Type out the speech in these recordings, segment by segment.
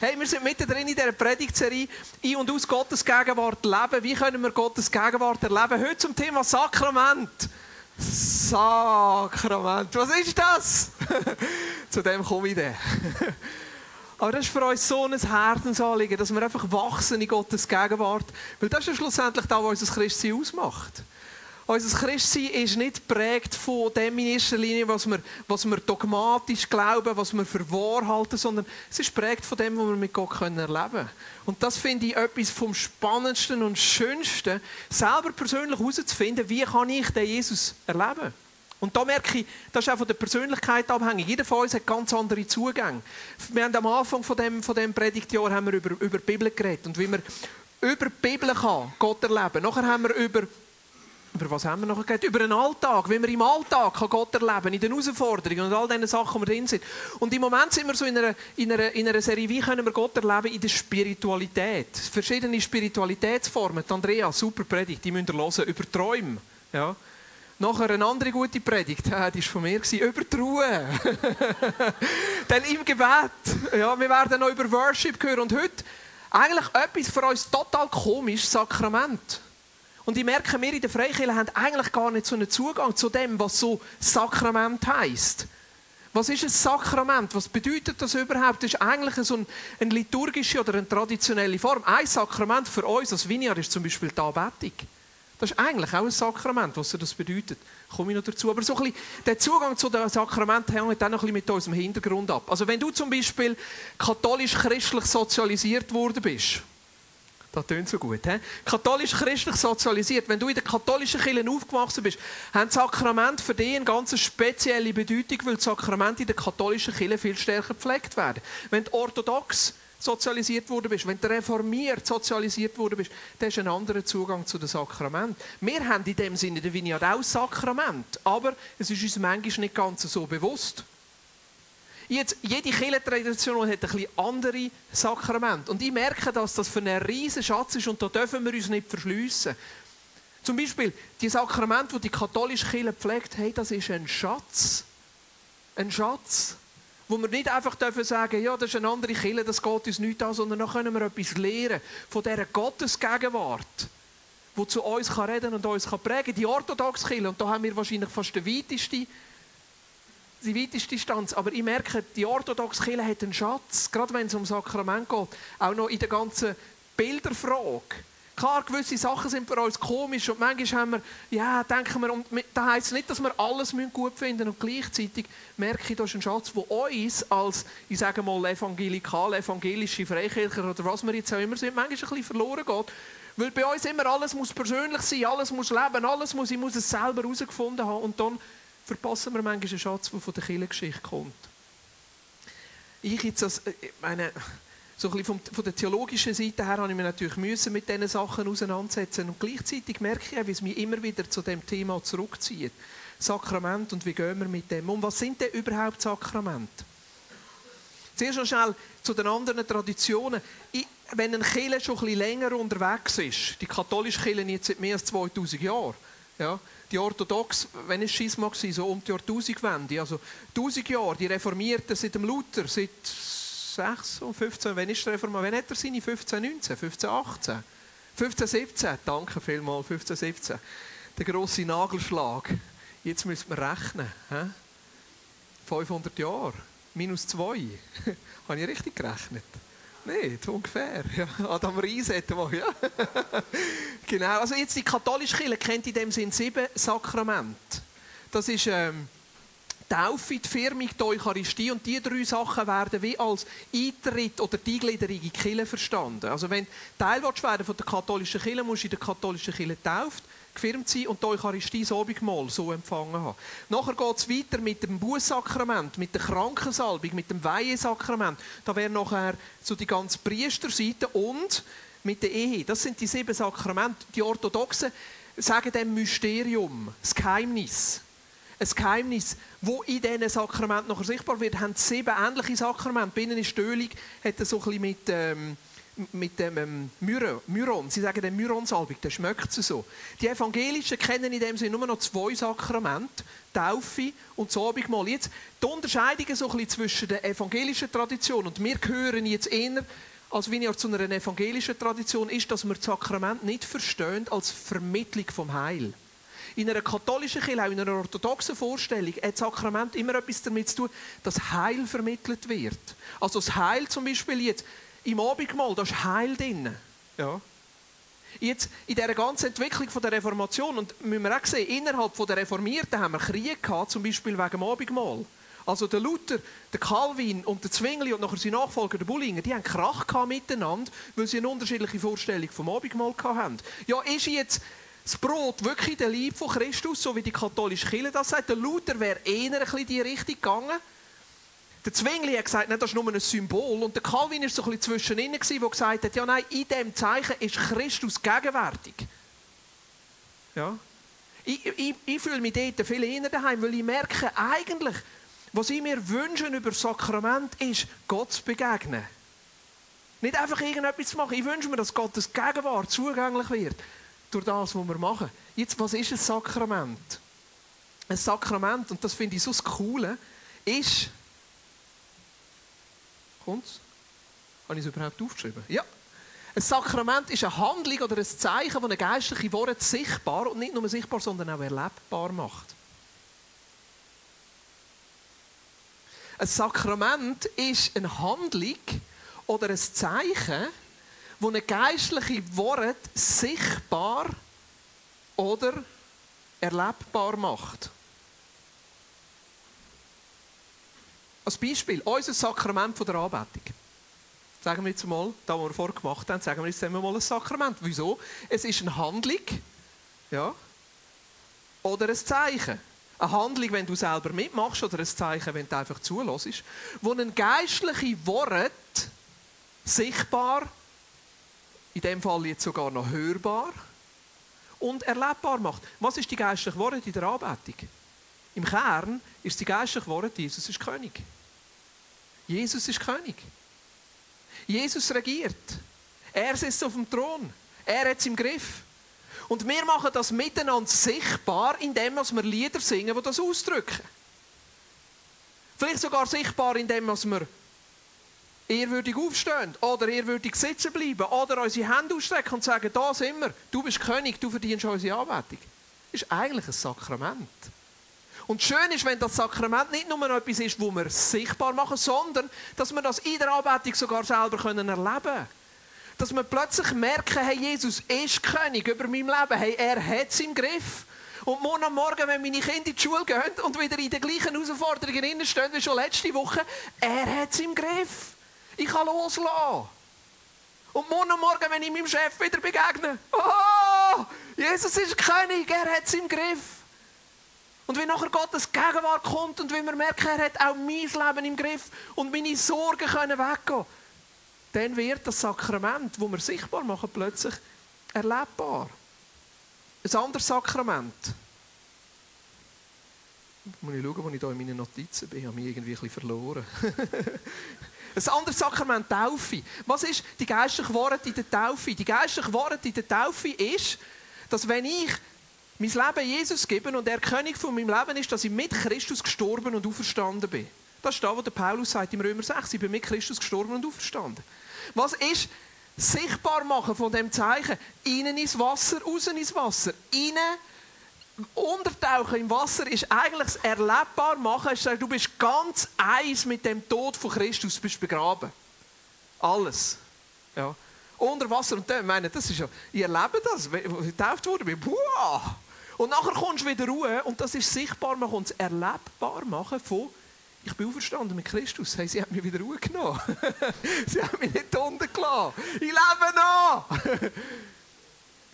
Hey, wir sind mittendrin in dieser Predigtserie «In und aus Gottes Gegenwart leben». Wie können wir Gottes Gegenwart erleben? Heute zum Thema Sakrament. Sakrament. Was ist das? Zu dem komme ich dann. Aber das ist für uns so ein Herzensanliegen, dass wir einfach wachsen in Gottes Gegenwart. Weil das ist ja schlussendlich das, was unser Christsein ausmacht. Unser Christsein ist nicht geprägt von dem in erster Linie, was wir, was wir dogmatisch glauben, was wir für wahr halten, sondern es ist geprägt von dem, was wir mit Gott erleben können. Und das finde ich etwas vom Spannendsten und Schönsten, selber persönlich herauszufinden, wie kann ich den Jesus erleben. Und da merke ich, das ist auch von der Persönlichkeit abhängig. Jeder von uns hat ganz andere Zugänge. Wir haben am Anfang von dem, von dem Predigtjahr haben wir über, über die Bibel geredet und wie man über die Bibel kann Gott erleben. Nachher haben wir über über was haben wir noch geredet? Über den Alltag, wie man im Alltag kann Gott erleben in den Herausforderungen und all diesen Sachen, die wir drin sind. Und im Moment sind wir so in einer, in, einer, in einer Serie, wie können wir Gott erleben in der Spiritualität. Verschiedene Spiritualitätsformen. Die Andrea, super Predigt, die müsst ihr hören, über Träume. Ja. Nachher eine andere gute Predigt, die war von mir, über die Ruhe. Dann im Gebet. Ja, wir werden noch über Worship hören. Und heute eigentlich etwas für uns total komisch, Sakrament. Und ich merke, wir in der Freikirche haben eigentlich gar nicht so einen Zugang zu dem, was so Sakrament heisst. Was ist ein Sakrament? Was bedeutet das überhaupt? Das ist eigentlich so eine, liturgische oder eine traditionelle Form. Ein Sakrament für uns als Vineyard ist zum Beispiel die Anbetung. Das ist eigentlich auch ein Sakrament, was das bedeutet. Komme ich noch dazu. Aber so ein bisschen, der Zugang zu den Sakramenten hängt dann noch ein bisschen mit unserem Hintergrund ab. Also wenn du zum Beispiel katholisch-christlich sozialisiert worden bist, das tönt so gut. He? Katholisch-christlich sozialisiert. Wenn du in der katholischen Kirche aufgewachsen bist, haben Sakramente für dich eine ganz spezielle Bedeutung, weil die Sakramente in der katholischen Kirche viel stärker gepflegt werden. Wenn du orthodox sozialisiert worden bist, wenn du reformiert sozialisiert worden bist, dann hast du einen anderen Zugang zu den Sakramenten. Wir haben in dem Sinne der Vineyard auch Sakrament, aber es ist uns manchmal nicht ganz so bewusst. Jetzt, jede Kirchentradition hat ein bisschen andere Sakramente. Und ich merke, dass das für einen riesen Schatz ist und da dürfen wir uns nicht verschliessen. Zum Beispiel, die Sakramente, die die katholische Kirche pflegt, hey, das ist ein Schatz. Ein Schatz. Wo wir nicht einfach dürfen sagen, ja, das ist eine andere Kirche, das geht uns nicht an, sondern dann können wir etwas lernen von dieser Gottesgegenwart, die zu uns kann reden und uns kann prägen. Die orthodoxe Kirche, und da haben wir wahrscheinlich fast den weitesten die weiteste Distanz. Aber ich merke, die orthodoxe Kirche hat einen Schatz, gerade wenn es um Sakrament geht, auch noch in der ganzen Bilderfrage. Klar, gewisse Sachen sind für uns komisch und manchmal haben wir, ja, denken wir, und das heisst nicht, dass wir alles gut finden und gleichzeitig merke ich, das ist ein Schatz, der uns als, ich sage mal, evangelikal, evangelische Freikircher oder was wir jetzt auch immer sind, manchmal ein bisschen verloren geht. Weil bei uns immer alles muss persönlich sein, alles muss leben, alles muss, ich muss es selber herausgefunden haben und dann verpassen wir manchmal einen Schatz, der von der Kirchengeschichte kommt. Ich jetzt als, äh, meine, so ein bisschen von der theologischen Seite her habe ich mich natürlich müssen mit diesen Sachen auseinandersetzen und gleichzeitig merke ich, wie es mich immer wieder zu dem Thema zurückzieht. Sakrament und wie gehen wir mit dem um? Was sind denn überhaupt Sakramente? Zuerst noch schnell zu den anderen Traditionen. Ich, wenn ein Kirche schon ein bisschen länger unterwegs ist, die katholische Kirche jetzt seit mehr als 2000 Jahren, ja, die Orthodox, wenn es Schisma war, so um die Jahrtausendwende, also 1000 Jahre, die Reformierten seit dem Luther, seit 6 und 15, wenn ist der Reformation, wenn hat er seine 15, 19, 15, 18, 15, 17, danke vielmals, 15, 17, der grosse Nagelschlag, jetzt müssen wir rechnen, he? 500 Jahre, minus 2, habe ich richtig gerechnet? Nicht, ungefähr. Ja, Adam Ries hätte mal, ja. genau, also jetzt die katholische Kirche kennt in dem Sinn sieben Sakramente. Das ist ähm, Taufe, die Firmung, die Eucharistie und diese drei Sachen werden wie als Eintritt oder die Eingliederung in die Kirche verstanden. Also wenn du Teil werden von der katholischen Kirche, musst du in der katholischen Kirche tauft gefirmt sein und die Eucharistie so Abendmahl so empfangen haben. Nachher geht es weiter mit dem Bußsakrament, mit der Krankensalbung, mit dem Weihesakrament. Da wäre nachher so die ganze Priesterseite und mit der Ehe. Das sind die sieben Sakramente. Die Orthodoxen sagen dem Mysterium, das Geheimnis. Ein Geheimnis, wo in diesen Sakramenten nachher sichtbar wird, haben sieben ähnliche Sakramente. Binnen ist Stölig, hat so ein bisschen mit... Ähm, mit dem ähm, Myron, Myron, sie sagen den Myron-Salbung, der schmeckt so. Die Evangelischen kennen in dem Sinne nur noch zwei Sakramente, Taufe und das Abendmahl. Jetzt die Unterscheidung so zwischen der evangelischen Tradition und wir gehören jetzt eher als Vineyard zu einer evangelischen Tradition ist, dass wir das Sakrament nicht verstehen als Vermittlung vom Heil. In einer katholischen Kirche, auch in einer orthodoxen Vorstellung, hat das Sakrament immer etwas damit zu tun, dass Heil vermittelt wird. Also das Heil zum Beispiel jetzt im Abendmahl, da ist Heil drin. Ja. Jetzt in dieser ganzen Entwicklung von der Reformation, und müssen wir auch sehen, innerhalb der Reformierten haben wir Krieg gehabt, zum Beispiel wegen dem Abendmahl. Also der Luther, der Calvin und der Zwingli und nachher sein Nachfolger, der Bullinger, die haben Krach miteinander, weil sie eine unterschiedliche Vorstellung vom Abendmahl hatten. Ja, ist jetzt das Brot wirklich der Lieb von Christus, so wie die katholische Kirche das sagt? Der Luther wäre eher ein bisschen in die Richtung gegangen. Der Zwingli hat gesagt, nein, das ist nur ein Symbol. Und der Calvin war so ein bisschen zwischen ihnen, der gesagt hat, ja nein, in diesem Zeichen ist Christus gegenwärtig. Ja. Ich, ich, ich fühle mich dort viel eher daheim, weil ich merke, eigentlich was ich mir wünsche über das Sakrament ist, Gott zu begegnen. Nicht einfach irgendetwas zu machen. Ich wünsche mir, dass Gottes Gegenwart zugänglich wird durch das, was wir machen. Jetzt, was ist ein Sakrament? Ein Sakrament, und das finde ich so das Coole, ist. Kommt's? Habe ich es überhaupt aufgeschrieben? Ja. Ein Sakrament ist eine Handlung oder ein Zeichen, das eine geistliche Worte sichtbar und nicht nur sichtbar, sondern auch erlebbar macht. Ein Sakrament ist eine Handlung oder ein Zeichen, wo eine geistliche Wort sichtbar oder erlebbar macht. Als Beispiel, unser Sakrament von der Anbetung. Sagen wir jetzt mal, da was wir vorher gemacht haben, sagen wir jetzt mal ein Sakrament. Wieso? Es ist eine Handlung, ja, oder ein Zeichen eine Handlung, wenn du selber mitmachst, oder ein Zeichen, wenn du einfach zulässt, wo ein geistliche Wort sichtbar, in dem Fall jetzt sogar noch hörbar und erlebbar macht. Was ist die geistliche Wort in der Anbetung? Im Kern ist die geistliche Wort, Jesus ist König. Jesus ist König. Jesus regiert. Er sitzt auf dem Thron. Er hat es im Griff. Und wir machen das miteinander sichtbar, indem wir Lieder singen, die das ausdrücken. Vielleicht sogar sichtbar, indem wir ehrwürdig aufstehen oder ehrwürdig sitzen bleiben oder unsere Hände ausstrecken und sagen, da sind wir, du bist König, du verdienst unsere Anbetung. Das ist eigentlich ein Sakrament. Und schön ist, wenn das Sakrament nicht nur etwas ist, wo wir sichtbar machen, sondern dass wir das in der Anbetung sogar selber erleben können dass wir plötzlich merken, hey, Jesus ist König über mein Leben. Hey, er hat es im Griff. Und morgen am Morgen, wenn meine Kinder in die Schule gehen und wieder in den gleichen Herausforderungen stehen wie schon letzte Woche, er hat es im Griff. Ich kann loslassen. Und morgen am Morgen, wenn ich meinem Chef wieder begegne, oh, Jesus ist König, er hat es im Griff. Und wie nachher Gottes Gegenwart kommt und wie wir merken, er hat auch mein Leben im Griff und meine Sorgen können weggehen dann wird das Sakrament, das wir sichtbar machen, plötzlich erlebbar. Ein anderes Sakrament. Jetzt muss ich schauen, wo ich hier in meinen Notizen bin. Ich habe mich irgendwie ein bisschen verloren. ein anderes Sakrament, Taufe. Was ist die geistliche Worte in der Taufe? Die geistliche Worte in der Taufe ist, dass wenn ich mein Leben Jesus gebe und er König von meinem Leben ist, dass ich mit Christus gestorben und auferstanden bin. Das ist das, was der Paulus sagt im Römer 6. Ich bin mit Christus gestorben und auferstanden. Was ist sichtbar machen von dem Zeichen? Innen ins Wasser, außen ins Wasser. Innen Untertauchen im Wasser ist eigentlich das erlebbar machen. Du bist ganz eins mit dem Tod von Christus, du bist begraben. Alles. Ja. Unter Wasser und dann, meine, das ist ja, ich erlebe das, als ich getauft wurde, bin, Buah! Und nachher kommst du wieder Ruhe und das ist sichtbar machen und das erlebbar machen von ich bin auferstanden mit Christus. Hey, sie haben mich wieder Ruhe genommen. sie haben mich nicht unten gelassen. Ich lebe noch.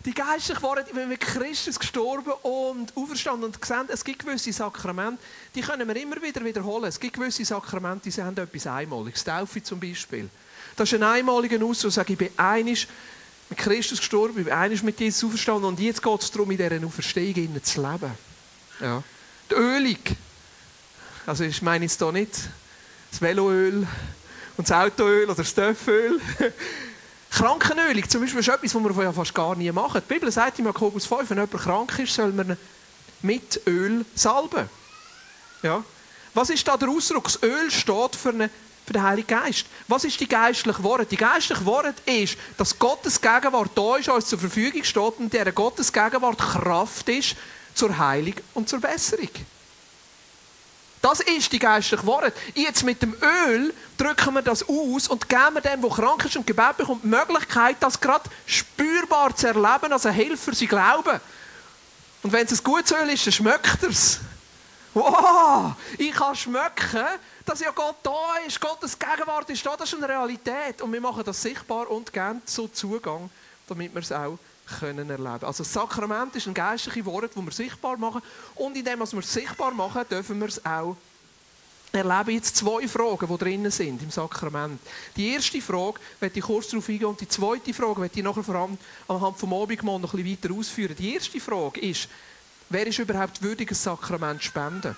Die geistlich waren mit Christus gestorben und auferstanden und gesehen, es gibt gewisse Sakramente, die können wir immer wieder wiederholen. Es gibt gewisse Sakramente, die haben etwas Einmaliges. Taufe zum Beispiel. Das ist ein einmaliger Ausdruck, sage, ich bin einig mit Christus gestorben, einig mit Jesus auferstanden und jetzt geht es darum, in dieser Auferstehung zu leben. Ja. Die Ölung. Also ich meine jetzt hier nicht das Veloöl und das Autoöl oder das Töpföl. Krankenölung zum Beispiel ist etwas, was wir ja fast gar nie machen. Die Bibel sagt in Jakobus 5, wenn jemand krank ist, soll man mit Öl salben. Ja. Was ist da der Ausdruck? Das Öl steht für, eine, für den Heiligen Geist. Was ist die geistliche Worte? Die geistliche Worte ist, dass Gottes Gegenwart da ist, uns zur Verfügung steht und dieser Gottes Gegenwart Kraft ist zur Heilung und zur Besserung. Das ist die geistliche Worte. Jetzt mit dem Öl drücken wir das aus und geben dem, der krank ist und Gebet bekommt, die Möglichkeit, das gerade spürbar zu erleben, als ein Helfer sie glauben. Und wenn es ein gutes Öl ist, dann schmeckt er es. Wow, ich kann schmecken, dass ja Gott da ist, Gottes Gegenwart ist da, das ist eine Realität. Und wir machen das sichtbar und geben so Zugang, damit wir es auch können erleben. Also das Sakrament ist ein geistliches Wort, das wir sichtbar machen. Und indem wir es sichtbar machen, dürfen wir es auch erleben. Jetzt zwei Fragen, die drinnen sind im Sakrament. Die erste Frage werde ich kurz darauf eingehen und die zweite Frage werde ich nachher vor allem anhand vom Abendmahl noch ein bisschen weiter ausführen. Die erste Frage ist, Wer ist überhaupt würdig, ein Sakrament zu spenden?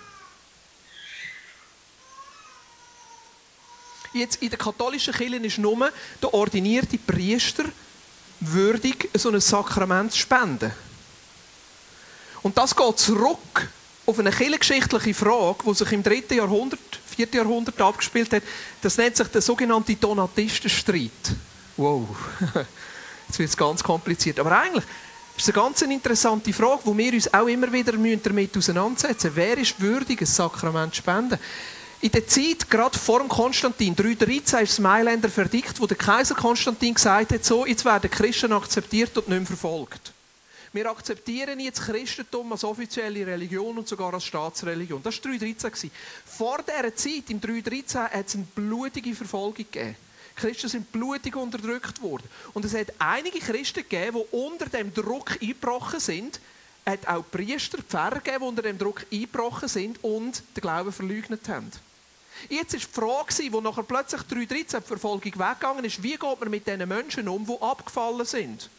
Jetzt in der katholischen Kirche ist nur der ordinierte Priester würdig, so ein Sakrament zu spenden. Und das geht zurück auf eine kirchengeschichtliche Frage, die sich im 3. Jahrhundert, 4. Jahrhundert abgespielt hat. Das nennt sich der sogenannte Donatistenstreit. Wow, jetzt wird es ganz kompliziert. Aber eigentlich ist eine ganz interessante Frage, wo wir uns auch immer wieder damit auseinandersetzen müssen. Wer ist würdig, ein Sakrament zu spenden? In der Zeit, gerade vor dem Konstantin, 313 ist das Mailänder Verdikt, wo der Kaiser Konstantin gesagt hat, so, jetzt werden Christen akzeptiert und nicht mehr verfolgt. Wir akzeptieren jetzt Christentum als offizielle Religion und sogar als Staatsreligion. Das war 313. Vor dieser Zeit, im 313, hat es eine blutige Verfolgung gegeben. Christen sind blutig unterdrückt worden. Und es hat einige Christen gegeben, die unter dem Druck eingebrochen sind. Es hat auch Priester, Pfarrer gegeben, die unter dem Druck eingebrochen sind und den Glauben verleugnet haben. Jetzt war die Frage, wo nachher plötzlich 313 die Verfolgung weggegangen ist, wie geht man mit diesen Menschen um, die abgefallen sind?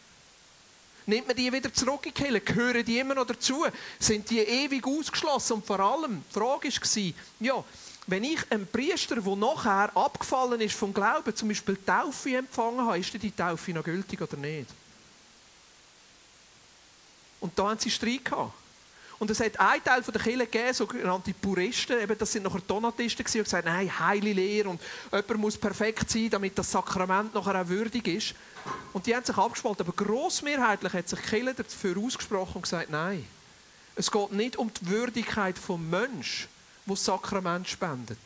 Nimmt man die wieder zurück in die? Gehören die immer noch dazu? Sind die ewig ausgeschlossen? Und vor allem, die Frage war, ja, wenn ich einen Priester, der nachher abgefallen ist vom Glauben, zum Beispiel Taufe empfangen habe, ist die Taufe noch gültig oder nicht? Und da haben sie Streit gehabt. Und es hat einen Teil der Kirche gegeben, sogenannte Puristen, eben das sind nachher Donatisten gewesen, und gesagt, nein, heile Lehre und jemand muss perfekt sein, damit das Sakrament nachher auch würdig ist. Und die haben sich abgespalten, aber grossmehrheitlich hat sich die Kirche dafür ausgesprochen und gesagt, nein, es geht nicht um die Würdigkeit des Menschen, wo das Sakrament spendet,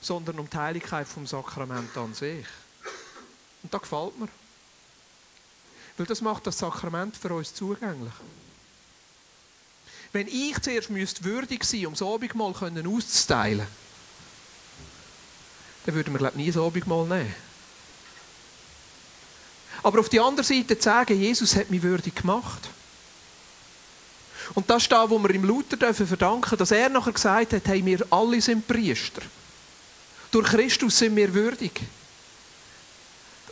sondern um die Heiligkeit vom Sakrament an sich. Und das gefällt mir. Weil das macht das Sakrament für uns zugänglich. Wenn ich zuerst müsste würdig sein, um das Abendmahl auszuteilen, dann würden wir glaube ich, nie das Abendmahl nehmen. Aber auf die andere Seite zu sagen, Jesus hat mich würdig gemacht. Und das ist da, wo wir ihm Luther dürfen verdanken, dass er nachher gesagt hat, hey, wir alle sind Priester. Durch Christus sind wir würdig.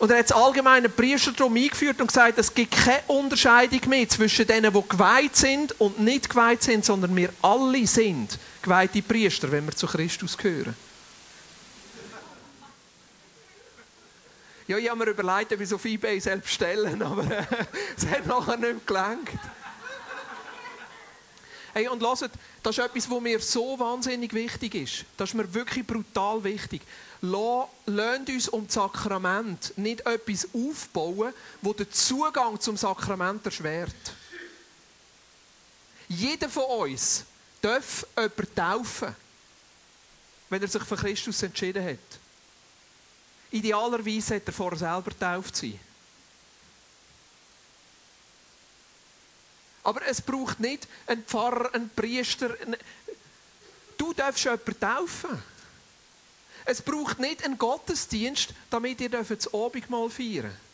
Und er hat das allgemeine Priestertum eingeführt und gesagt, es gibt keine Unterscheidung mehr zwischen denen, die geweiht sind und nicht geweiht sind, sondern wir alle sind geweihte Priester, wenn wir zu Christus gehören. Ja, ich habe mir überlegt, ob ich so Ebay selbst stellen, aber es hat nachher nicht gelangt. Hey, und lasst, das ist etwas, was mir so wahnsinnig wichtig ist. Das ist mir wirklich brutal wichtig. Lasst uns um das Sakrament nicht etwas aufbauen, das den Zugang zum Sakrament erschwert. Jeder von uns darf jemanden taufen, wenn er sich für Christus entschieden hat. Idealerweise hat er vorher selber getauft sein. Aber es braucht nicht einen Pfarrer, einen Priester. Du darfst jemanden taufen. Es braucht nicht einen Gottesdienst, damit ihr das Abendmahl feiern dürft.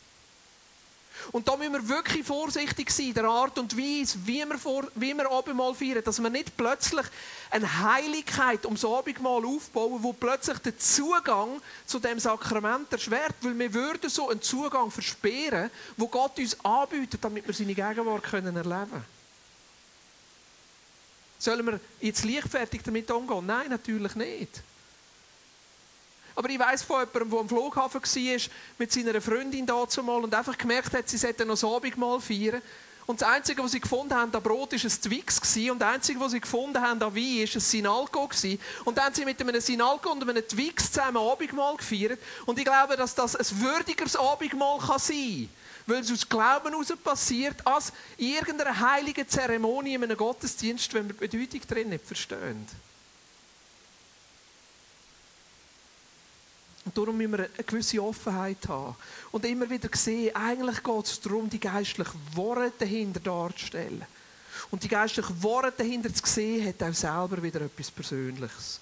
Und da müssen wir wirklich vorsichtig sein, der Art und Weise, wie wir, vor, wie wir Abendmahl feiern, dass wir nicht plötzlich eine Heiligkeit ums Abendmahl aufbauen, wo plötzlich der Zugang zu dem Sakrament erschwert, weil wir würden so einen Zugang versperren, wo Gott uns anbietet, damit wir seine Gegenwart können erleben können. Sollen wir jetzt leichtfertig damit umgehen? Nein, natürlich nicht. Aber ich weiß von jemandem, der am Flughafen war, mit seiner Freundin da zumal und einfach gemerkt hat, sie sollten noch das Abendmahl feiern. Und das Einzige, was sie gefunden haben an Brot, war ein Twix. Und das Einzige, was sie gefunden haben an Wein, war ein Sinalco. Und dann haben sie mit einem Sinalco und einem Twix zusammen Abendmahl gefeiert. Und ich glaube, dass das ein würdigeres Abendmahl kann sein kann. Weil es aus Glauben heraus passiert, als in irgendeiner heiligen Zeremonie in einem Gottesdienst, wenn wir die Bedeutung drin nicht verstehen. Und darum müssen wir eine gewisse Offenheit haben. Und immer wieder sehen, eigentlich geht es darum, die geistlichen Worte dahinter darzustellen. Und die geistlichen Worte dahinter zu sehen, hat auch selber wieder etwas Persönliches.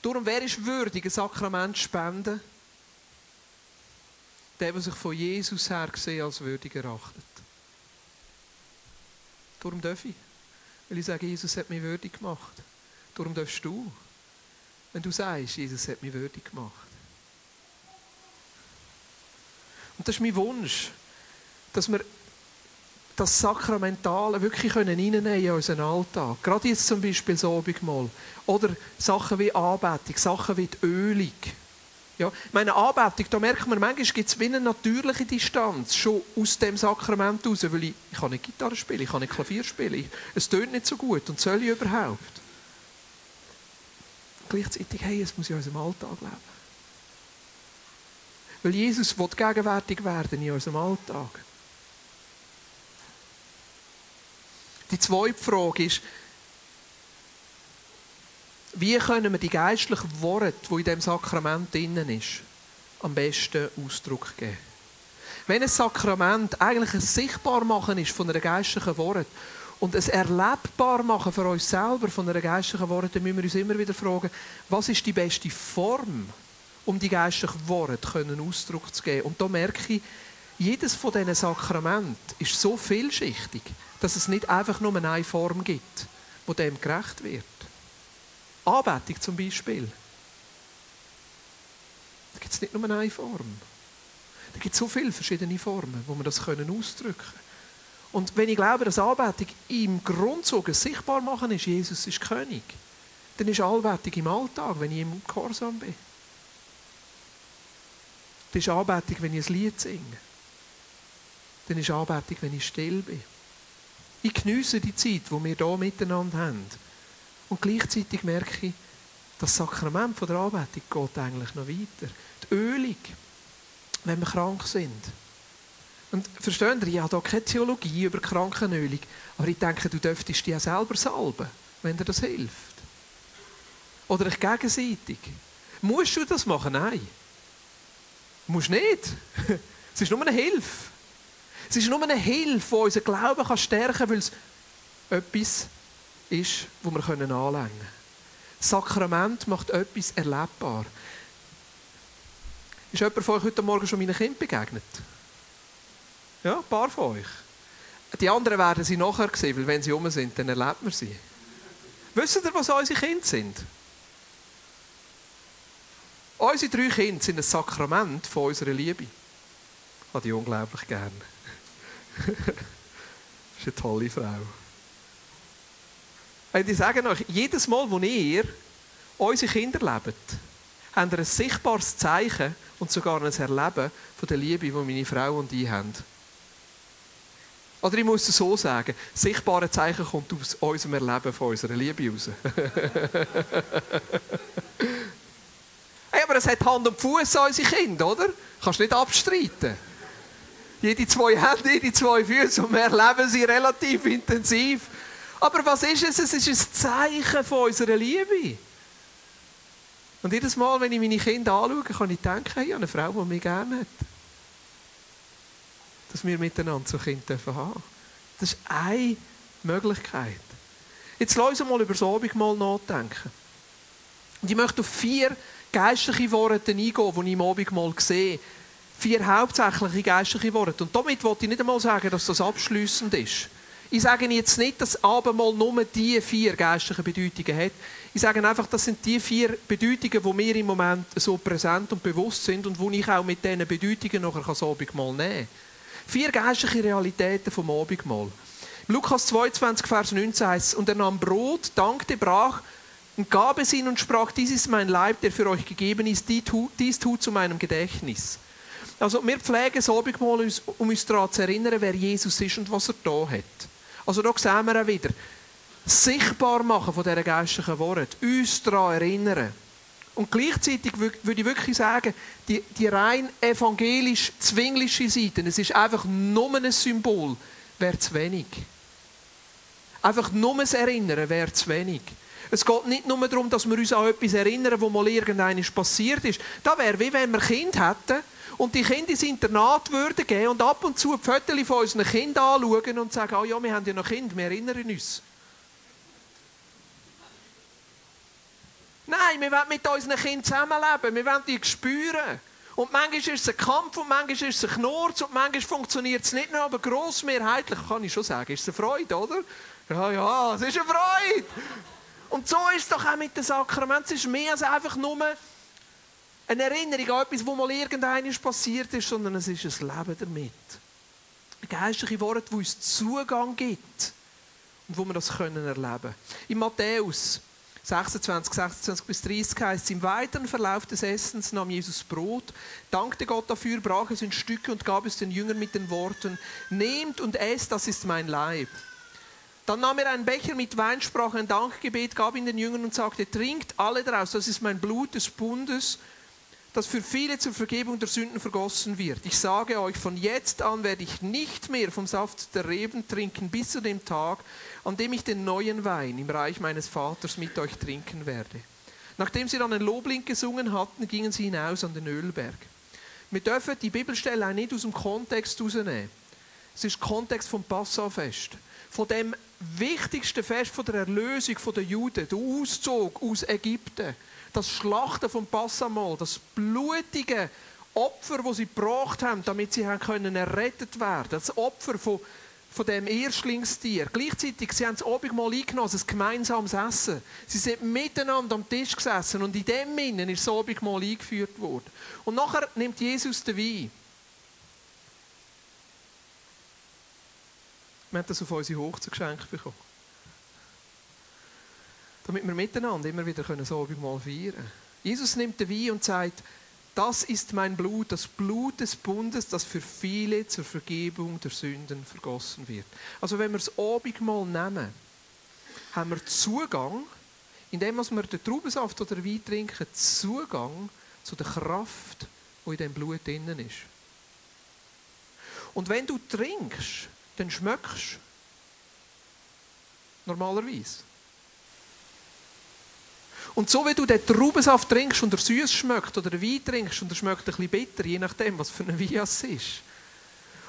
Darum, wer ist würdig, ein Sakrament zu spenden? Der, der sich von Jesus her gesehen als würdig erachtet. Darum darf ich. Weil ich sage, Jesus hat mich würdig gemacht. Darum darfst du wenn du sagst, Jesus hat mich würdig gemacht. Und das ist mein Wunsch, dass wir das Sakramentale wirklich reinnehmen in unseren Alltag. Gerade jetzt zum Beispiel das Abendmahl. Oder Sachen wie Anbetung, Sachen wie die Ölung. Ja, meine Anbetung, da merkt man, manchmal gibt es wie eine natürliche Distanz schon aus dem Sakrament raus, weil ich, ich kann nicht Gitarre spielen, ich kann nicht Klavier spielen, es tönt nicht so gut und soll ich überhaupt? Gleichzeitig, hey, es muss in unserem Alltag leben. Weil Jesus will gegenwärtig werden in unserem Alltag. Die zweite Frage ist, wie können wir die geistlichen Worte, die in dem Sakrament drin ist, am besten Ausdruck geben? Wenn ein Sakrament eigentlich ein Sichtbarmachen ist von einer geistlichen Wort und es erlebbar machen für uns selber von einer geistlichen Worte, dann müssen wir uns immer wieder fragen, was ist die beste Form, um die geistlichen Worte Ausdruck zu geben. Und da merke ich, jedes von diesen Sakramenten ist so vielschichtig, dass es nicht einfach nur eine Form gibt, wo dem gerecht wird. Anbetung zum Beispiel. Da gibt es nicht nur eine Form. Da gibt es so viele verschiedene Formen, wo wir das ausdrücken können. Und wenn ich glaube, dass Anbetung im Grundzug sichtbar machen ist, Jesus ist König, dann ist Anbetung im Alltag, wenn ich im Gehorsam bin. Dann ist Anbetung, wenn ich ein Lied singe. Dann ist Anbetung, wenn ich still bin. Ich geniesse die Zeit, die wir hier miteinander haben. Und gleichzeitig merke ich, das Sakrament der Anbetung geht eigentlich noch weiter. Die Ölung, wenn wir krank sind. Und verstehen Sie, ich habe hier keine Theologie über Krankenölung, aber ich denke, du dürftest dich ja selber salben, wenn dir das hilft. Oder ich gegenseitig. Musst du das machen? Nein. Musst nicht. es ist nur eine Hilfe. Es ist nur eine Hilfe, die unseren Glauben stärken kann, weil es etwas ist, wo wir anlängen können. Sakrament macht etwas erlebbar. Ist jemand von euch heute Morgen schon meinen Kind begegnet? Ja, ein paar von euch. Die anderen werden sie nachher sehen, weil wenn sie um sind, dann erlebt man sie. Wisst ihr, was unsere Kinder sind? Unsere drei Kinder sind ein Sakrament von unserer Liebe. Ich habe die unglaublich gern. das ist eine tolle Frau. Und ich sage euch, jedes Mal, wo ihr unsere Kinder lebt, habt ihr ein sichtbares Zeichen und sogar ein Erleben von der Liebe, die meine Frau und ich haben. Oder ich muss es so sagen, sichtbare Zeichen kommt aus unserem Erleben von unserer Liebe raus. hey, aber es hat Hand und Fuß an unsere Kinder, oder? Kannst du nicht abstreiten. Jede zwei Hände, jede zwei Füße und wir erleben sie relativ intensiv. Aber was ist es? Es ist ein Zeichen von unserer Liebe. Und jedes Mal, wenn ich meine Kinder anschaue, kann ich denken, hey, eine Frau, die mich gerne hat dass wir miteinander so Kinder haben dürfen. Das ist eine Möglichkeit. Jetzt lass uns mal über das Abendmahl nachdenken. Und ich möchte auf vier geistliche Worte eingehen, die ich im Abendmahl sehe. Vier hauptsächliche geistliche Worte. Und damit wollte ich nicht einmal sagen, dass das abschließend ist. Ich sage jetzt nicht, dass Abendmahl nur diese vier geistlichen Bedeutungen hat. Ich sage einfach, das sind die vier Bedeutungen, die mir im Moment so präsent und bewusst sind und wo ich auch mit diesen Bedeutungen nachher das Abendmahl nehmen kann. Vier geistliche Realitäten vom Abendmahl. Lukas 22, Vers 19 heißt und er nahm Brot, dankte, brach, und gab es ihn und sprach, dies ist mein Leib, der für euch gegeben ist, dies tut zu meinem Gedächtnis. Also wir pflegen das Abendmahl, um uns daran zu erinnern, wer Jesus ist und was er da hat. Also da sehen wir auch wieder, sichtbar machen von diesen geistlichen Worten, uns daran erinnern. Und gleichzeitig würde ich wirklich sagen, die, die rein evangelisch-zwinglische Seite, es ist einfach nur ein Symbol, wäre zu wenig. Einfach nur das Erinnern wäre zu wenig. Es geht nicht nur darum, dass wir uns an etwas erinnern, wo mal irgendeines passiert ist. Das wäre wie wenn wir Kind hätten und die Kinder ins Internat würden gehen und ab und zu die Fotos von unseren Kindern anschauen und sagen, oh ja, wir haben ja noch Kinder, wir erinnern uns. Nein, wir wollen mit unseren Kindern zusammenleben, wir wollen die spüren. Und manchmal ist es ein Kampf und manchmal ist es ein Knurz und manchmal funktioniert es nicht mehr, aber grossmehrheitlich kann ich schon sagen, ist es eine Freude, oder? Ja, ja, es ist eine Freude. Und so ist es doch auch mit den Sakramenten. Es ist mehr als einfach nur eine Erinnerung an etwas, wo mal irgendeines passiert ist, sondern es ist ein Leben damit. Ein geistliche Wort, wo uns Zugang gibt und wo wir das können erleben. In Matthäus 26, 26 bis 30 heißt es, im weiteren Verlauf des Essens nahm Jesus Brot, dankte Gott dafür, brach es in Stücke und gab es den Jüngern mit den Worten, nehmt und esst, das ist mein Leib. Dann nahm er einen Becher mit Wein, sprach ein Dankgebet, gab ihn den Jüngern und sagte, trinkt alle daraus, das ist mein Blut des Bundes, das für viele zur Vergebung der Sünden vergossen wird. Ich sage euch, von jetzt an werde ich nicht mehr vom Saft der Reben trinken, bis zu dem Tag, an dem ich den neuen Wein im Reich meines Vaters mit euch trinken werde. Nachdem sie dann ein Loblied gesungen hatten, gingen sie hinaus an den Ölberg. Wir dürfen die Bibelstelle auch nicht aus dem Kontext herausnehmen. Es ist Kontext vom Passafest. Von dem wichtigste Fest von der Erlösung der Juden, der Auszug aus Ägypten, das Schlachten vom Passamal, das blutige Opfer, das sie gebracht haben, damit sie können errettet werden, das Opfer von, von dem Erstlingstier. Gleichzeitig, sie haben das Abendmahl eingenommen, ein gemeinsames Essen. Sie sind miteinander am Tisch gesessen und in dem Innen ist das Abendmahl eingeführt worden. Und nachher nimmt Jesus den Wein. Wir haben das auf unsere Hochzeit geschenkt bekommen. Damit wir miteinander immer wieder so mal feiern Jesus nimmt den Wein und sagt, das ist mein Blut, das Blut des Bundes, das für viele zur Vergebung der Sünden vergossen wird. Also wenn wir das Abendmahl nehmen, haben wir Zugang, indem wir den Traubensaft oder Wein trinken, Zugang zu der Kraft, die in dem Blut drinnen ist. Und wenn du trinkst, dann schmeckst normalerweise. Und so wie du den Traubensaft trinkst und er süß schmeckt oder den Wein trinkst und er schmeckt ein bisschen bitter, je nachdem, was für ein Wein es ist.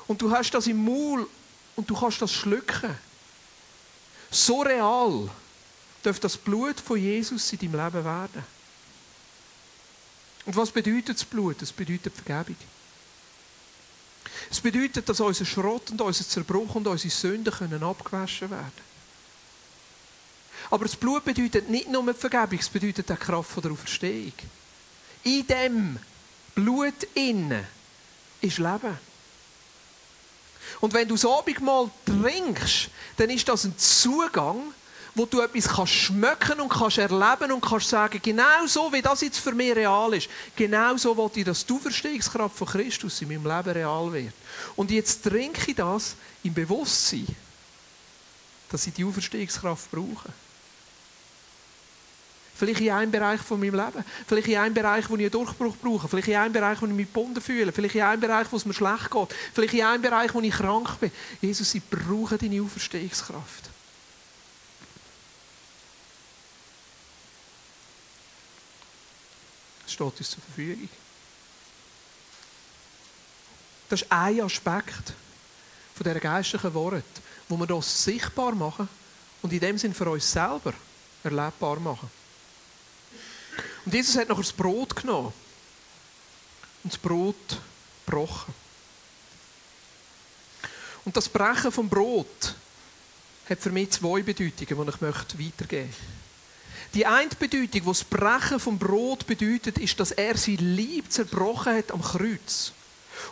Und du hast das im Maul und du kannst das schlucken. So real darf das Blut von Jesus in deinem Leben werden. Und was bedeutet das Blut? Das bedeutet Vergebung. Es bedeutet, dass unser Schrott und unser Zerbruch und unsere Sünden können abgewaschen werden Aber das Blut bedeutet nicht nur die Vergebung, es bedeutet auch die Kraft der Auferstehung. In dem Blut innen ist Leben. Und wenn du das Abendmahl trinkst, dann ist das ein Zugang wo du etwas kannst schmecken und kannst erleben und kannst sagen, genau so, wie das jetzt für mich real ist, genau so will ich, dass die Auferstehungskraft von Christus in meinem Leben real wird. Und jetzt trinke ich das im Bewusstsein, dass ich die Auferstehungskraft brauche. Vielleicht in einem Bereich von meinem Leben. Vielleicht in einem Bereich, wo ich einen Durchbruch brauche. Vielleicht in einem Bereich, wo ich mich gebunden fühle. Vielleicht in einem Bereich, wo es mir schlecht geht. Vielleicht in einem Bereich, wo ich krank bin. Jesus, ich brauche deine Auferstehungskraft. steht uns zur Verfügung. Das ist ein Aspekt von dieser geistlichen Wort, wo wir das sichtbar machen und in dem Sinn für uns selber erlebbar machen. Und Jesus hat noch das Brot genommen und das Brot gebrochen. Und das Brechen vom Brot hat für mich zwei Bedeutungen, die ich weitergeben möchte. Die eine Bedeutung, die das Brechen vom Brot bedeutet, ist, dass er sein Lieb zerbrochen hat am Kreuz.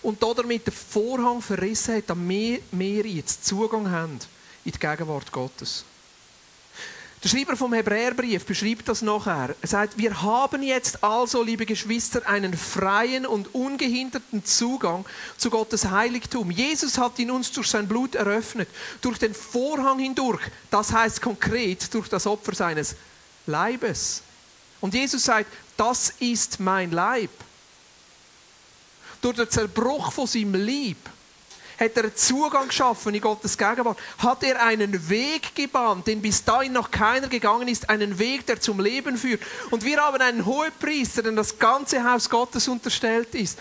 Und damit den Vorhang verrissen hat, damit wir jetzt Zugang haben in die Gegenwart Gottes. Der Schreiber vom Hebräerbrief beschreibt das nachher. Er sagt, wir haben jetzt also, liebe Geschwister, einen freien und ungehinderten Zugang zu Gottes Heiligtum. Jesus hat ihn uns durch sein Blut eröffnet, durch den Vorhang hindurch. Das heißt konkret durch das Opfer seines Leibes. Und Jesus sagt, das ist mein Leib. Durch den Zerbruch von seinem Leib hat er Zugang geschaffen in Gottes Gegenwart, hat er einen Weg gebahnt, den bis dahin noch keiner gegangen ist, einen Weg, der zum Leben führt. Und wir haben einen Hohepriester, den das ganze Haus Gottes unterstellt ist.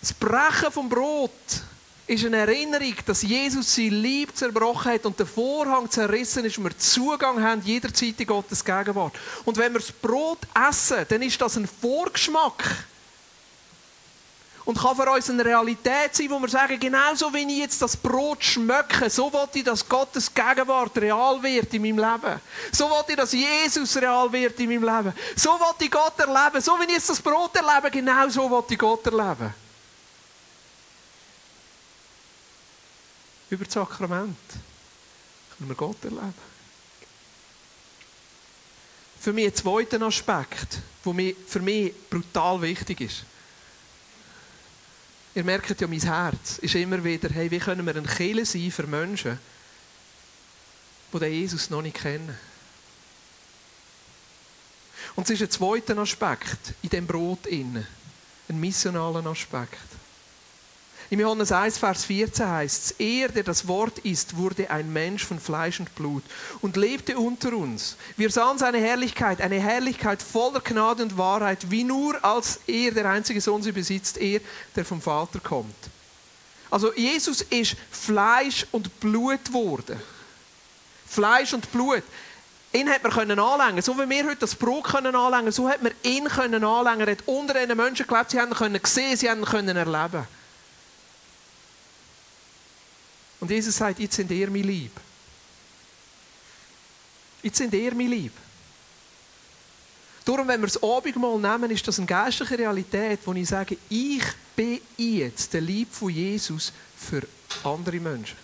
Das Brechen vom Brot ist eine Erinnerung, dass Jesus sein Lieb zerbrochen hat und der Vorhang zerrissen ist und wir Zugang haben jederzeit in Gottes Gegenwart. Und wenn wir das Brot essen, dann ist das ein Vorgeschmack und kann für uns eine Realität sein, wo wir sagen, genauso wie ich jetzt das Brot schmecke, so wollte ich, dass Gottes Gegenwart real wird in meinem Leben. So wollte ich, dass Jesus real wird in meinem Leben. So wollte ich Gott erleben. So wie ich jetzt das Brot erlebe, genau so wollte ich Gott erleben. Über das Sakrament können wir Gott erleben. Für mich ein zweiter Aspekt, der für mich brutal wichtig ist. Ihr merkt ja, mein Herz ist immer wieder, hey, wie können wir ein Kirche sein für Menschen, die Jesus noch nicht kennen. Und es ist ein zweiter Aspekt in dem Brot innen, ein missionaler Aspekt. Im Johannes 1, Vers 14 heißt es, er, der das Wort ist, wurde ein Mensch von Fleisch und Blut und lebte unter uns. Wir sahen seine Herrlichkeit, eine Herrlichkeit voller Gnade und Wahrheit, wie nur als er, der einzige Sohn, sie besitzt, er, der vom Vater kommt. Also Jesus ist Fleisch und Blut geworden. Fleisch und Blut. Ihn hat man können anlängen. So wie wir heute das Brot können anlängen, so hat man ihn können anlängen. Er hat unter den Menschen gelebt, sie haben ihn können sehen, sie haben ihn können erleben. Und Jesus sagt, jetzt sind ihr mein Lieb. Jetzt sind ihr mein Lieb. Darum, wenn wir das Abendmahl nehmen, ist das eine geistliche Realität, wo ich sage, ich bin jetzt der Lieb von Jesus für andere Menschen.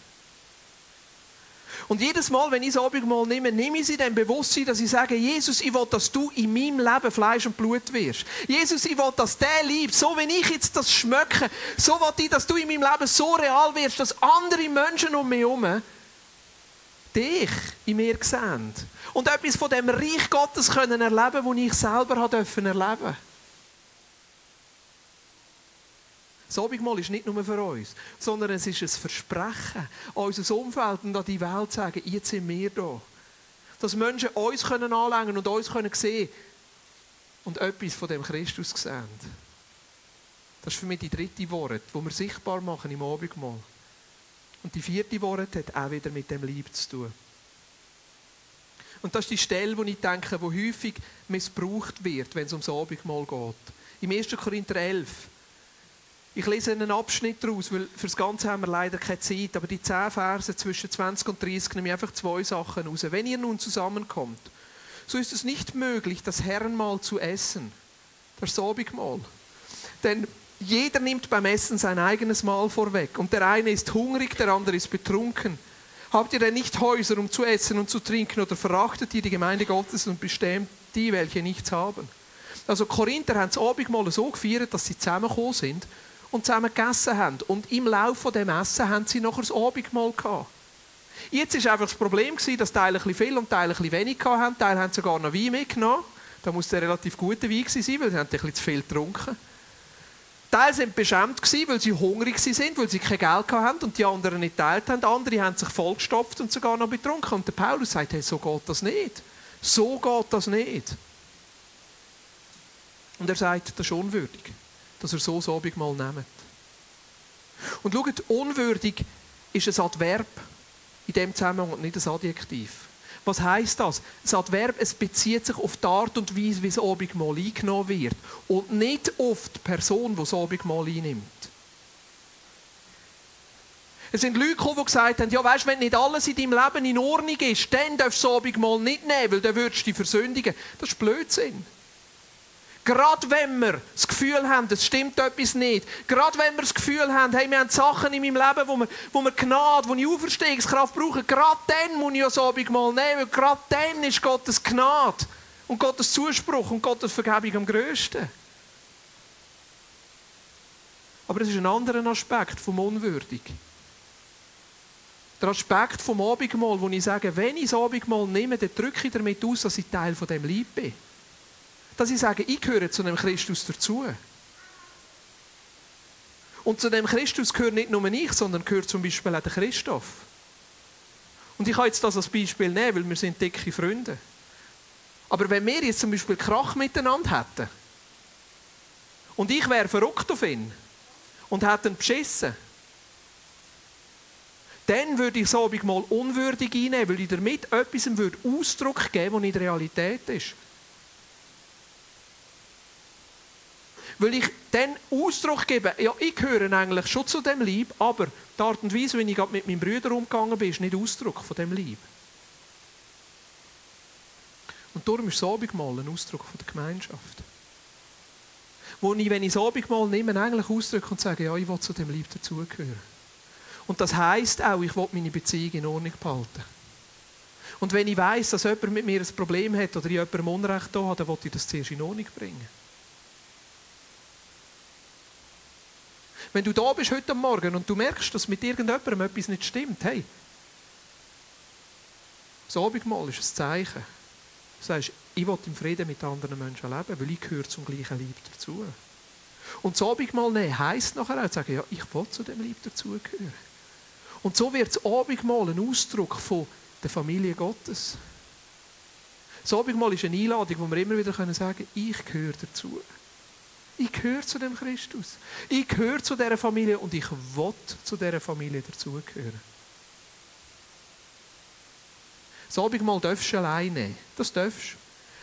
Und jedes Mal, wenn ich das Abendmahl nehme, nehme ich sie dem Bewusstsein, dass ich sage, Jesus, ich will, dass du in meinem Leben Fleisch und Blut wirst. Jesus, ich will, dass der liebt, so wenn ich jetzt das schmecke, so will ich, dass du in meinem Leben so real wirst, dass andere Menschen um mich herum dich in mir sehen. Und etwas von dem Reich Gottes können erleben, das ich selber erleben durfte. Das Abendmahl ist nicht nur für uns, sondern es ist ein Versprechen an unser Umfeld und an die Welt zu sagen, jetzt sind wir da. Dass Menschen uns können anlängen und uns können sehen und etwas von dem Christus sehen. Das ist für mich die dritte Worte, die wir sichtbar machen im Abendmahl. Und die vierte Worte hat auch wieder mit dem Lieb zu tun. Und das ist die Stelle, wo ich denke, wo häufig missbraucht wird, wenn es ums Abendmahl geht. Im 1. Korinther 11 ich lese einen Abschnitt daraus, weil für das Ganze haben wir leider keine Zeit, aber die zehn Verse zwischen 20 und 30 nehme ich einfach zwei Sachen raus. Wenn ihr nun zusammenkommt, so ist es nicht möglich, das Herrenmahl zu essen, das Abendmahl. Denn jeder nimmt beim Essen sein eigenes Mahl vorweg und der eine ist hungrig, der andere ist betrunken. Habt ihr denn nicht Häuser, um zu essen und zu trinken oder verachtet ihr die Gemeinde Gottes und bestimmt die, welche nichts haben? Also Korinther haben das Abendmahl so gefeiert, dass sie zusammengekommen sind und zusammen gegessen haben. Und im Laufe von Essen haben sie noch das Abendmahl gehabt. Jetzt war einfach das Problem, dass Teile ein viel und Teile ein wenig hatten. Teile haben sogar noch Wein mitgenommen. Da muss der relativ guter Wein sein, weil sie ein bisschen zu viel getrunken Teile waren beschämt, weil sie hungrig waren, weil sie kein Geld hatten und die anderen nicht teilt haben. Andere haben sich vollgestopft und sogar noch betrunken. Und der Paulus sagt, hey, so geht das nicht. So geht das nicht. Und er sagt, das ist unwürdig dass er so das Abendmahl nimmt. Und schaut, unwürdig ist ein Adverb in dem Zusammenhang und nicht ein Adjektiv. Was heißt das? Das Adverb es bezieht sich auf die Art und Weise, wie das Abendmahl eingenommen wird und nicht auf die Person, die das Abendmahl einnimmt. Es sind Leute gekommen, die gesagt haben, ja weißt, wenn nicht alles in deinem Leben in Ordnung ist, dann darfst du das Abendmahl nicht nehmen, weil dann würdest du dich versündigen. Das ist Blödsinn. Gerade wenn wir das Gefühl haben, es stimmt etwas nicht. Gerade wenn wir das Gefühl haben, hey, wir haben Sachen in meinem Leben, wo wir, wo wir Gnade, wo ich Auferstehungskraft brauche. Gerade dann muss ich das Abendmahl nehmen, weil gerade dann ist Gottes Gnade und Gottes Zuspruch und Gottes Vergebung am grössten. Aber es ist ein anderer Aspekt vom Unwürdig. Der Aspekt vom Abendmahl, wo ich sage, wenn ich das Abendmahl nehme, dann drücke ich damit aus, dass ich Teil von dem Leib bin. Dass ich sage, ich gehöre zu einem Christus dazu. Und zu dem Christus gehört nicht nur ich, sondern gehört zum Beispiel auch der Christoph. Und ich kann jetzt das als Beispiel nehmen, weil wir sind dicke Freunde. Aber wenn wir jetzt zum Beispiel Krach miteinander hätten und ich wäre verrückt auf ihn und hätte ihn beschissen, dann würde ich das mal unwürdig einnehmen, weil ich damit etwas Ausdruck geben würde, was nicht Realität ist. Weil ich dann Ausdruck gebe, ja, ich gehöre eigentlich schon zu dem Lieb, aber die Art und Weise, wie ich mit meinem Bruder umgegangen bin, ist nicht Ausdruck von dem Lieb. Und darum ist das Abendmahl ein Ausdruck von der Gemeinschaft. Wo ich, wenn ich das Abendmahl nehme, eigentlich ausdrücke und sage, ja, ich will zu dem Lieb dazugehören. Und das heisst auch, ich will meine Beziehung in Ordnung behalten. Und wenn ich weiß, dass jemand mit mir ein Problem hat oder ich jemandem Unrecht da habe, dann will ich das zuerst in Ordnung bringen. Wenn du da bist heute Morgen und du merkst, dass mit irgendjemandem etwas nicht stimmt, hey, das Abendmahl ist ein Zeichen. Du sagst, ich will im Frieden mit anderen Menschen leben, weil ich gehöre zum gleichen Lieb dazu. Und das Abendmahl nehmen heisst nachher auch zu sagen, ja, ich will zu dem Lieb dazugehören. Und so wird das Abendmahl ein Ausdruck von der Familie Gottes. Das Abendmahl ist eine Einladung, wo wir immer wieder sagen können, ich gehöre dazu. Ich gehöre zu dem Christus. Ich gehöre zu dieser Familie und ich will zu dieser Familie dazugehören. Das Abendmahl darfst du alleine. Das darfst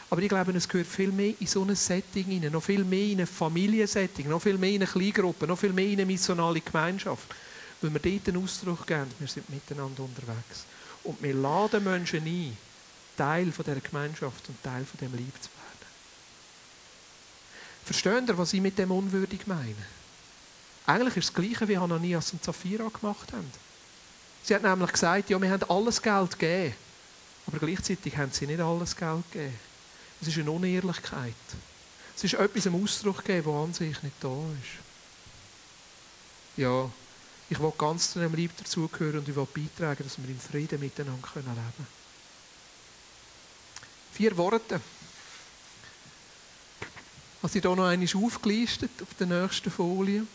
Aber ich glaube, es gehört viel mehr in so ein Setting hinein, noch viel mehr in ein Familiensetting, noch viel mehr in eine Kleingruppe, noch viel mehr in eine missionale Gemeinschaft. Weil wir dort einen Ausdruck geben, wir sind miteinander unterwegs. Und wir laden Menschen ein, Teil dieser Gemeinschaft und Teil von dem Lieb zu. Versteht ihr, was ich mit dem unwürdig meine? Eigentlich ist es das Gleiche, wie Hananias und Sapphira gemacht haben. Sie hat nämlich gesagt, ja, wir haben alles Geld gegeben. Aber gleichzeitig haben sie nicht alles Geld gegeben. Es ist eine Unehrlichkeit. Es ist etwas im Ausdruck gegeben, das an sich nicht da ist. Ja, ich will ganz zu dem Lieb dazugehören und ich will beitragen, dass wir in Frieden miteinander leben können. Vier Worte. Was ich hier noch einmal aufgelistet auf der nächsten Folie.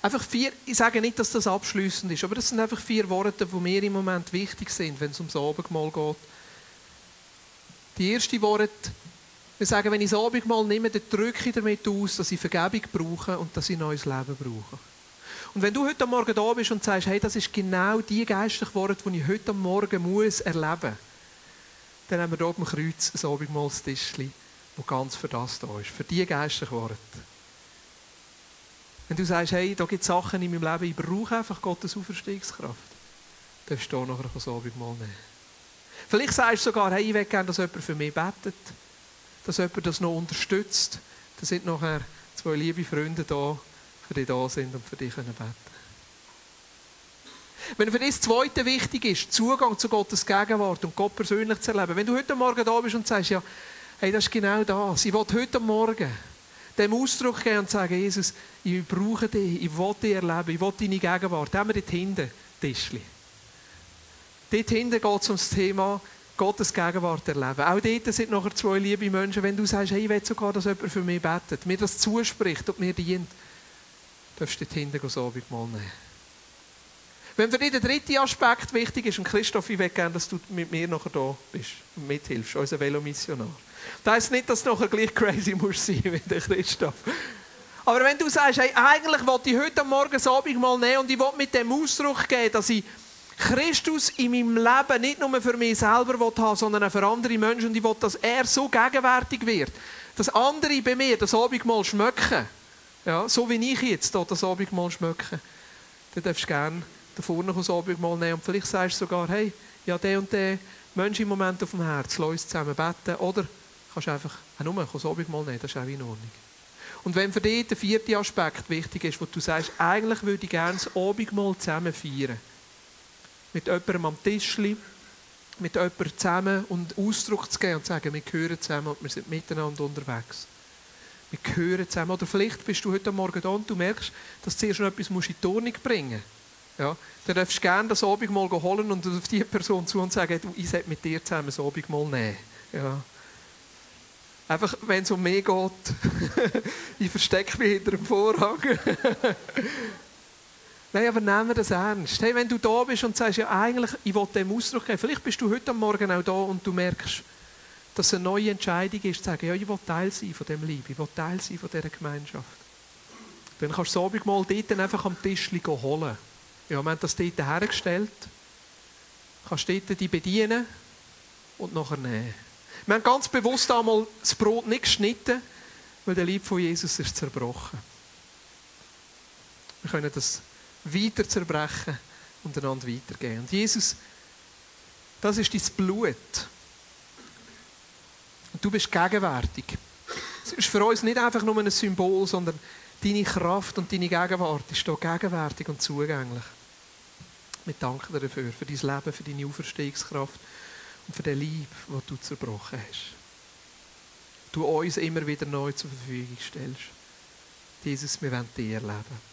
Einfach vier, ich sage nicht, dass das abschließend ist, aber das sind einfach vier Worte, die mir im Moment wichtig sind, wenn es ums Abendmahl geht. Die erste Worte, wir sagen, wenn ich das Abendmahl nehme, dann drücke ich damit aus, dass ich Vergebung brauche und dass ich neues Leben brauche. Und wenn du heute Morgen da bist und sagst, hey, das ist genau die geistliche Worte, die ich heute Morgen muss erleben muss, dann haben wir hier auf dem Kreuz ein Abendmahlstischchen, das ganz für das da ist, für die geistlichen Worte. Wenn du sagst, hey, da gibt es Sachen in meinem Leben, ich brauche einfach Gottes Auferstehungskraft, dann darfst du nachher das Abendmahl nehmen. Vielleicht sagst du sogar, hey, ich will gerne, dass jemand für mich betet, dass jemand das noch unterstützt. Da sind nachher zwei liebe Freunde da, für die da sind und für dich beten können wenn für das Zweite wichtig ist, Zugang zu Gottes Gegenwart und Gott persönlich zu erleben, wenn du heute Morgen da bist und sagst, ja, hey, das ist genau das. Ich will heute Morgen dem Ausdruck geben und sagen, Jesus, ich brauche dich, ich will dich erleben, ich will deine Gegenwart. Haben wir dort hinten Tischli. Dort hinten geht es um das Thema Gottes Gegenwart erleben. Auch dort sind nachher zwei liebe Menschen, wenn du sagst, hey, ich will sogar, dass jemand für mich betet, mir das zuspricht und mir dient, darfst du dort hinten das Abendmahl nehmen. Wenn für dich der dritte Aspekt wichtig ist, und Christoph, ich will gerne, dass du mit mir nachher da bist und mithilfst, unser Velomissionar. Das heisst nicht, dass du nachher gleich crazy musst sein wie der Christoph. Aber wenn du sagst, hey, eigentlich wollte ich heute Morgen Abend mal nehmen und ich will mit dem Ausdruck geben, dass ich Christus in meinem Leben nicht nur für mich selber haben sondern auch für andere Menschen und ich will, dass er so gegenwärtig wird, dass andere bei mir das Abendmahl schmecken, ja, so wie ich jetzt hier das Abendmahl schmecke, dann darfst du gerne da vorne das Abendmahl nehmen und vielleicht sagst du sogar, hey, ja, der und der Menschen im Moment auf dem Herz, lass uns zusammen beten. Oder kannst einfach, ah, nur, du mal nehmen, das ist auch in Ordnung. Und wenn für dich der vierte Aspekt wichtig ist, wo du sagst, eigentlich würde ich gerne das Abendmahl zusammen feiern. Mit jemandem am Tischli, mit jemandem zusammen und Ausdruck zu geben und zu sagen, wir gehören zusammen und wir sind miteinander unterwegs. Wir gehören zusammen. Oder vielleicht bist du heute Morgen da und du merkst, dass du zuerst noch etwas in die Turnung bringen musst. Ja, dann darfst du gerne das Abendmahl holen und auf die Person zu und sagen, du, ich sollte mit dir zusammen das Abendmahl nehmen. Ja. Einfach, wenn es um mich geht, ich verstecke mich hinter dem Vorhang. Nein, aber nehmen wir das ernst. Hey, wenn du da bist und sagst, ja eigentlich, ich will dem Ausdruck geben, vielleicht bist du heute Morgen auch da und du merkst, dass es eine neue Entscheidung ist, zu sagen, ja, ich will Teil sein von dem Liebe, ich will Teil sein von dieser Gemeinschaft. Dann kannst du das Abendmahl dort einfach am Tisch holen. Ja, wir haben das dort hergestellt. Du kannst dort die bedienen und nachher nehmen. Wir haben ganz bewusst einmal das Brot nicht geschnitten, weil der Lieb von Jesus ist zerbrochen. Wir können das weiter zerbrechen und einander weitergeben. Und Jesus, das ist dein Blut. Und du bist gegenwärtig. Es ist für uns nicht einfach nur ein Symbol, sondern deine Kraft und deine Gegenwart ist hier gegenwärtig und zugänglich. Wir danken dir dafür, für dein Leben, für deine Auferstehungskraft und für den Lieb, den du zerbrochen hast. Du uns immer wieder neu zur Verfügung stellst. Jesus, wir wollen dir leben.